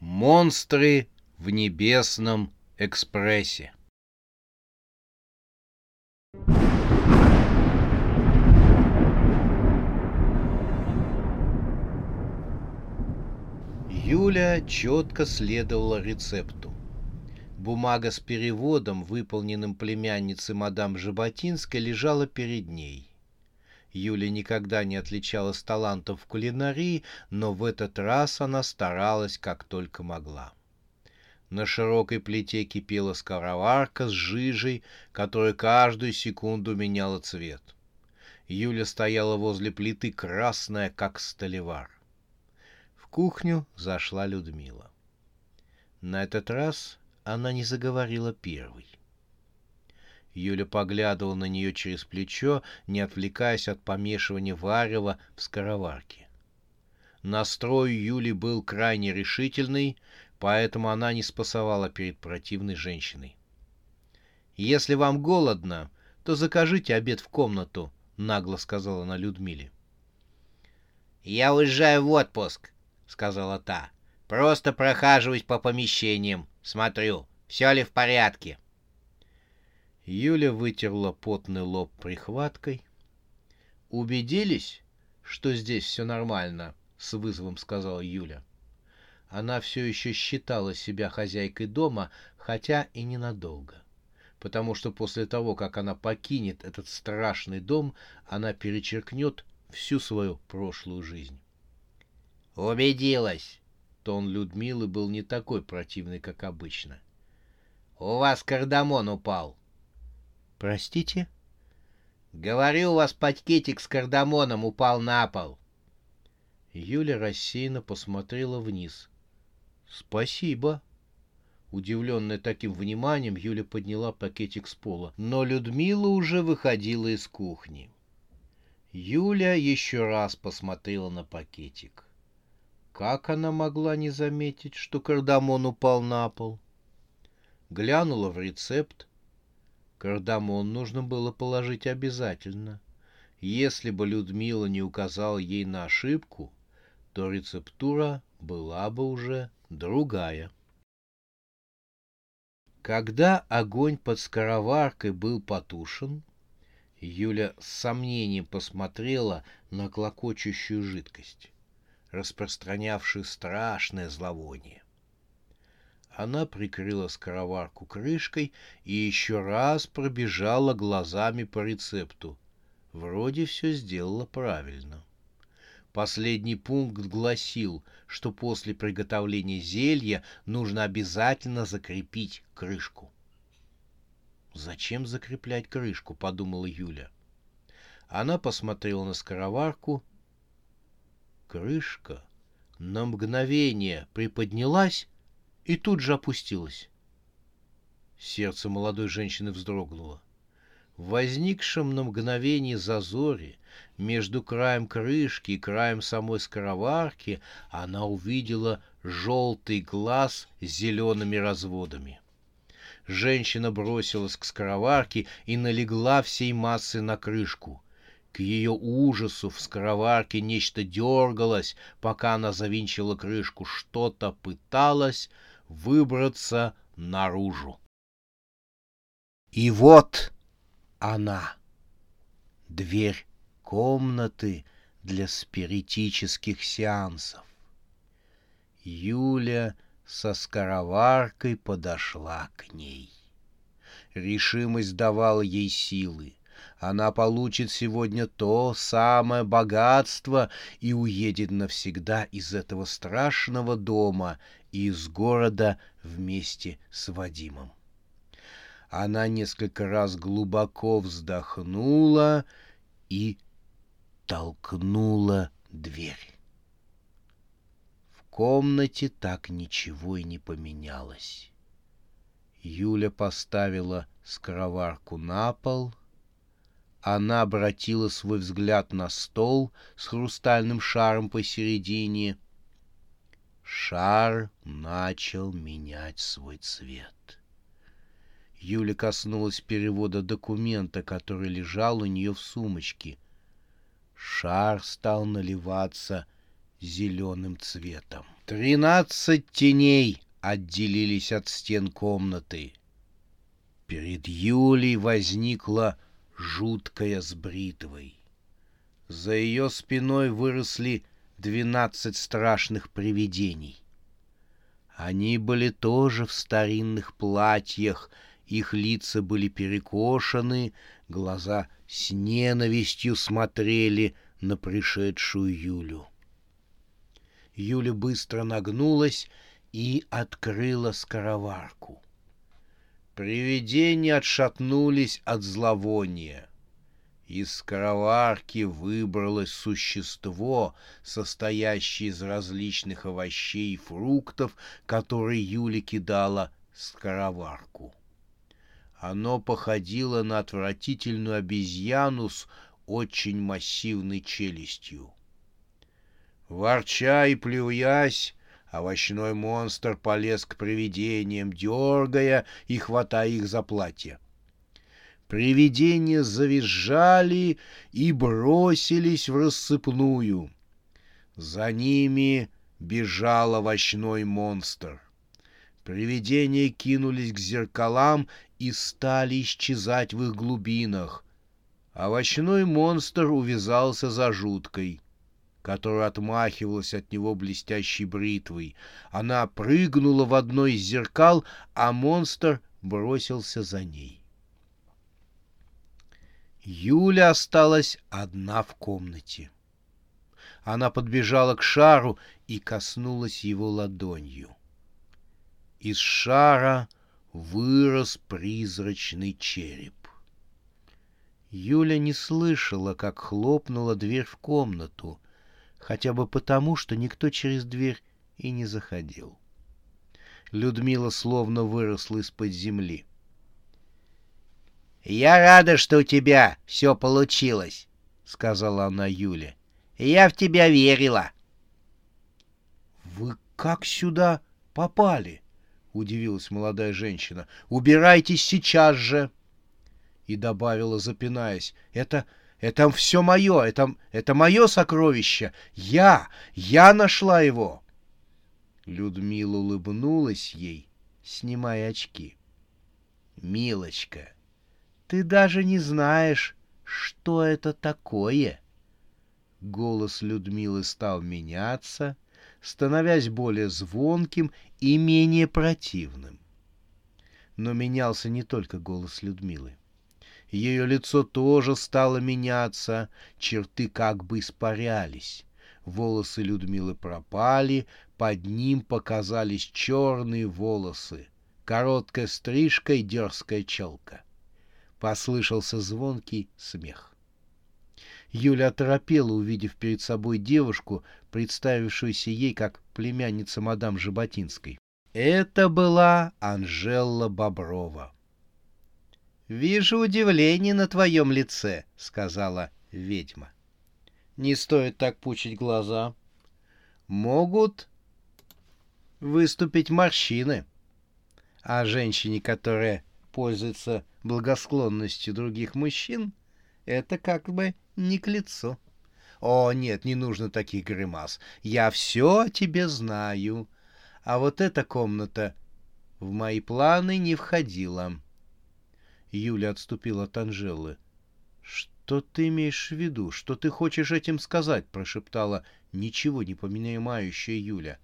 Монстры в небесном экспрессе. Юля четко следовала рецепту. Бумага с переводом, выполненным племянницей мадам Жаботинской, лежала перед ней. Юля никогда не отличалась талантом в кулинарии, но в этот раз она старалась как только могла. На широкой плите кипела скороварка с жижей, которая каждую секунду меняла цвет. Юля стояла возле плиты красная, как столевар. В кухню зашла Людмила. На этот раз она не заговорила первой. Юля поглядывала на нее через плечо, не отвлекаясь от помешивания варева в скороварке. Настрой Юли был крайне решительный, поэтому она не спасовала перед противной женщиной. «Если вам голодно, то закажите обед в комнату», — нагло сказала она Людмиле. «Я уезжаю в отпуск», — сказала та. «Просто прохаживаюсь по помещениям, смотрю, все ли в порядке». Юля вытерла потный лоб прихваткой. «Убедились, что здесь все нормально?» — с вызовом сказала Юля. Она все еще считала себя хозяйкой дома, хотя и ненадолго. Потому что после того, как она покинет этот страшный дом, она перечеркнет всю свою прошлую жизнь. «Убедилась!» Тон Людмилы был не такой противный, как обычно. «У вас кардамон упал!» «Простите?» «Говорю, у вас пакетик с кардамоном упал на пол!» Юля рассеянно посмотрела вниз. «Спасибо!» Удивленная таким вниманием, Юля подняла пакетик с пола, но Людмила уже выходила из кухни. Юля еще раз посмотрела на пакетик. Как она могла не заметить, что кардамон упал на пол? Глянула в рецепт. Кардамон нужно было положить обязательно. Если бы Людмила не указала ей на ошибку, то рецептура была бы уже другая. Когда огонь под скороваркой был потушен, Юля с сомнением посмотрела на клокочущую жидкость распространявший страшное зловоние. Она прикрыла скороварку крышкой и еще раз пробежала глазами по рецепту. Вроде все сделала правильно. Последний пункт гласил, что после приготовления зелья нужно обязательно закрепить крышку. «Зачем закреплять крышку?» — подумала Юля. Она посмотрела на скороварку Крышка на мгновение приподнялась и тут же опустилась. Сердце молодой женщины вздрогнуло. В возникшем на мгновение зазоре между краем крышки и краем самой скороварки она увидела желтый глаз с зелеными разводами. Женщина бросилась к скороварке и налегла всей массой на крышку. К ее ужасу в скороварке нечто дергалось, пока она завинчила крышку, что-то пыталось выбраться наружу. И вот она, дверь комнаты для спиритических сеансов. Юля со скороваркой подошла к ней. Решимость давала ей силы она получит сегодня то самое богатство и уедет навсегда из этого страшного дома из города вместе с Вадимом. Она несколько раз глубоко вздохнула и толкнула дверь. В комнате так ничего и не поменялось. Юля поставила скороварку на пол. Она обратила свой взгляд на стол с хрустальным шаром посередине. Шар начал менять свой цвет. Юля коснулась перевода документа, который лежал у нее в сумочке. Шар стал наливаться зеленым цветом. Тринадцать теней отделились от стен комнаты. Перед Юлей возникла жуткая с бритвой. За ее спиной выросли двенадцать страшных привидений. Они были тоже в старинных платьях, их лица были перекошены, глаза с ненавистью смотрели на пришедшую Юлю. Юля быстро нагнулась и открыла скороварку. Привидения отшатнулись от зловония. Из скороварки выбралось существо, состоящее из различных овощей и фруктов, которые Юля кидала в скороварку. Оно походило на отвратительную обезьяну с очень массивной челюстью. Ворча и плюясь, овощной монстр полез к привидениям, дергая и хватая их за платье. Привидения завизжали и бросились в рассыпную. За ними бежал овощной монстр. Привидения кинулись к зеркалам и стали исчезать в их глубинах. Овощной монстр увязался за жуткой, которая отмахивалась от него блестящей бритвой. Она прыгнула в одно из зеркал, а монстр бросился за ней. Юля осталась одна в комнате. Она подбежала к шару и коснулась его ладонью. Из шара вырос призрачный череп. Юля не слышала, как хлопнула дверь в комнату, хотя бы потому, что никто через дверь и не заходил. Людмила словно выросла из-под земли. «Я рада, что у тебя все получилось», — сказала она Юле. «Я в тебя верила». «Вы как сюда попали?» удивилась молодая женщина. «Убирайтесь сейчас же!» И добавила, запинаясь, «Это... это все мое, это... это мое сокровище! Я! Я нашла его!» Людмила улыбнулась ей, снимая очки. «Милочка, ты даже не знаешь, что это такое!» Голос Людмилы стал меняться — становясь более звонким и менее противным. Но менялся не только голос Людмилы. Ее лицо тоже стало меняться, черты как бы испарялись. Волосы Людмилы пропали, под ним показались черные волосы, короткая стрижка и дерзкая челка. Послышался звонкий смех. Юля оторопела, увидев перед собой девушку, представившуюся ей как племянница мадам Жаботинской. Это была Анжела Боброва. «Вижу удивление на твоем лице», — сказала ведьма. «Не стоит так пучить глаза. Могут выступить морщины. А женщине, которая пользуется благосклонностью других мужчин, это как бы не к лицу. О, нет, не нужно таких гримас. Я все о тебе знаю. А вот эта комната в мои планы не входила. Юля отступила от Анжелы. «Что ты имеешь в виду? Что ты хочешь этим сказать?» — прошептала ничего не понимающая Юля.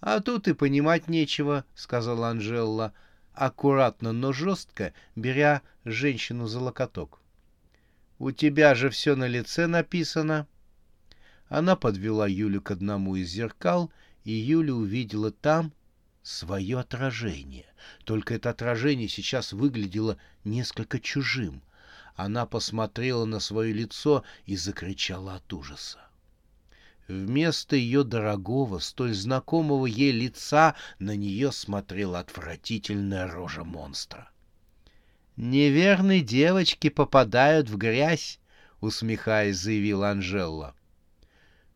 «А тут и понимать нечего», — сказала Анжела, аккуратно, но жестко, беря женщину за локоток. У тебя же все на лице написано. Она подвела Юлю к одному из зеркал, и Юля увидела там свое отражение. Только это отражение сейчас выглядело несколько чужим. Она посмотрела на свое лицо и закричала от ужаса. Вместо ее дорогого, столь знакомого ей лица на нее смотрела отвратительная рожа монстра. «Неверные девочки попадают в грязь», — усмехаясь, заявила Анжела.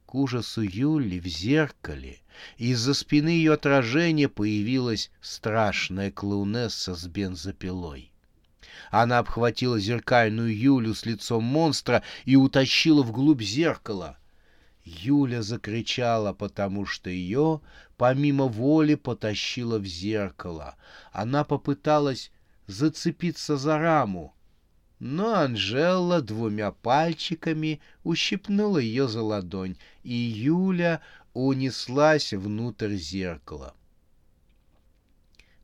К ужасу Юли в зеркале из-за спины ее отражения появилась страшная клоунесса с бензопилой. Она обхватила зеркальную Юлю с лицом монстра и утащила вглубь зеркала — Юля закричала, потому что ее помимо воли потащило в зеркало. Она попыталась зацепиться за раму, но Анжела двумя пальчиками ущипнула ее за ладонь, и Юля унеслась внутрь зеркала.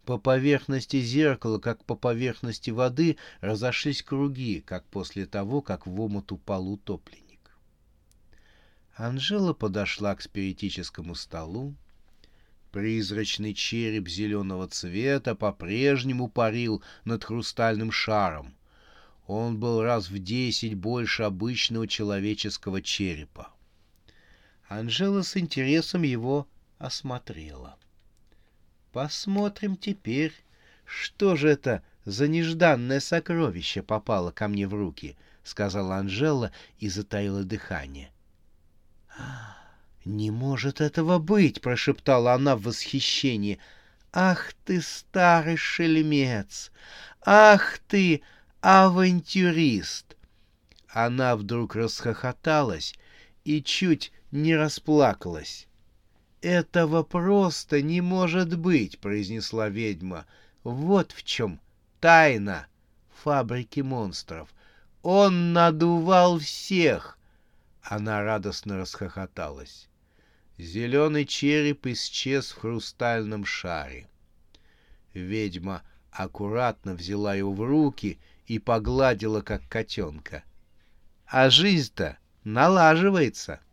По поверхности зеркала, как по поверхности воды, разошлись круги, как после того, как в омут упал утопленник. Анжела подошла к спиритическому столу. Призрачный череп зеленого цвета по-прежнему парил над хрустальным шаром. Он был раз в десять больше обычного человеческого черепа. Анжела с интересом его осмотрела. Посмотрим теперь, что же это за нежданное сокровище попало ко мне в руки, сказала Анжела и затаила дыхание. — «Не может этого быть!» — прошептала она в восхищении. «Ах ты, старый шельмец! Ах ты, авантюрист!» Она вдруг расхохоталась и чуть не расплакалась. «Этого просто не может быть!» — произнесла ведьма. «Вот в чем тайна фабрики монстров. Он надувал всех, она радостно расхохоталась. Зеленый череп исчез в хрустальном шаре. Ведьма аккуратно взяла его в руки и погладила, как котенка. А жизнь-то налаживается. —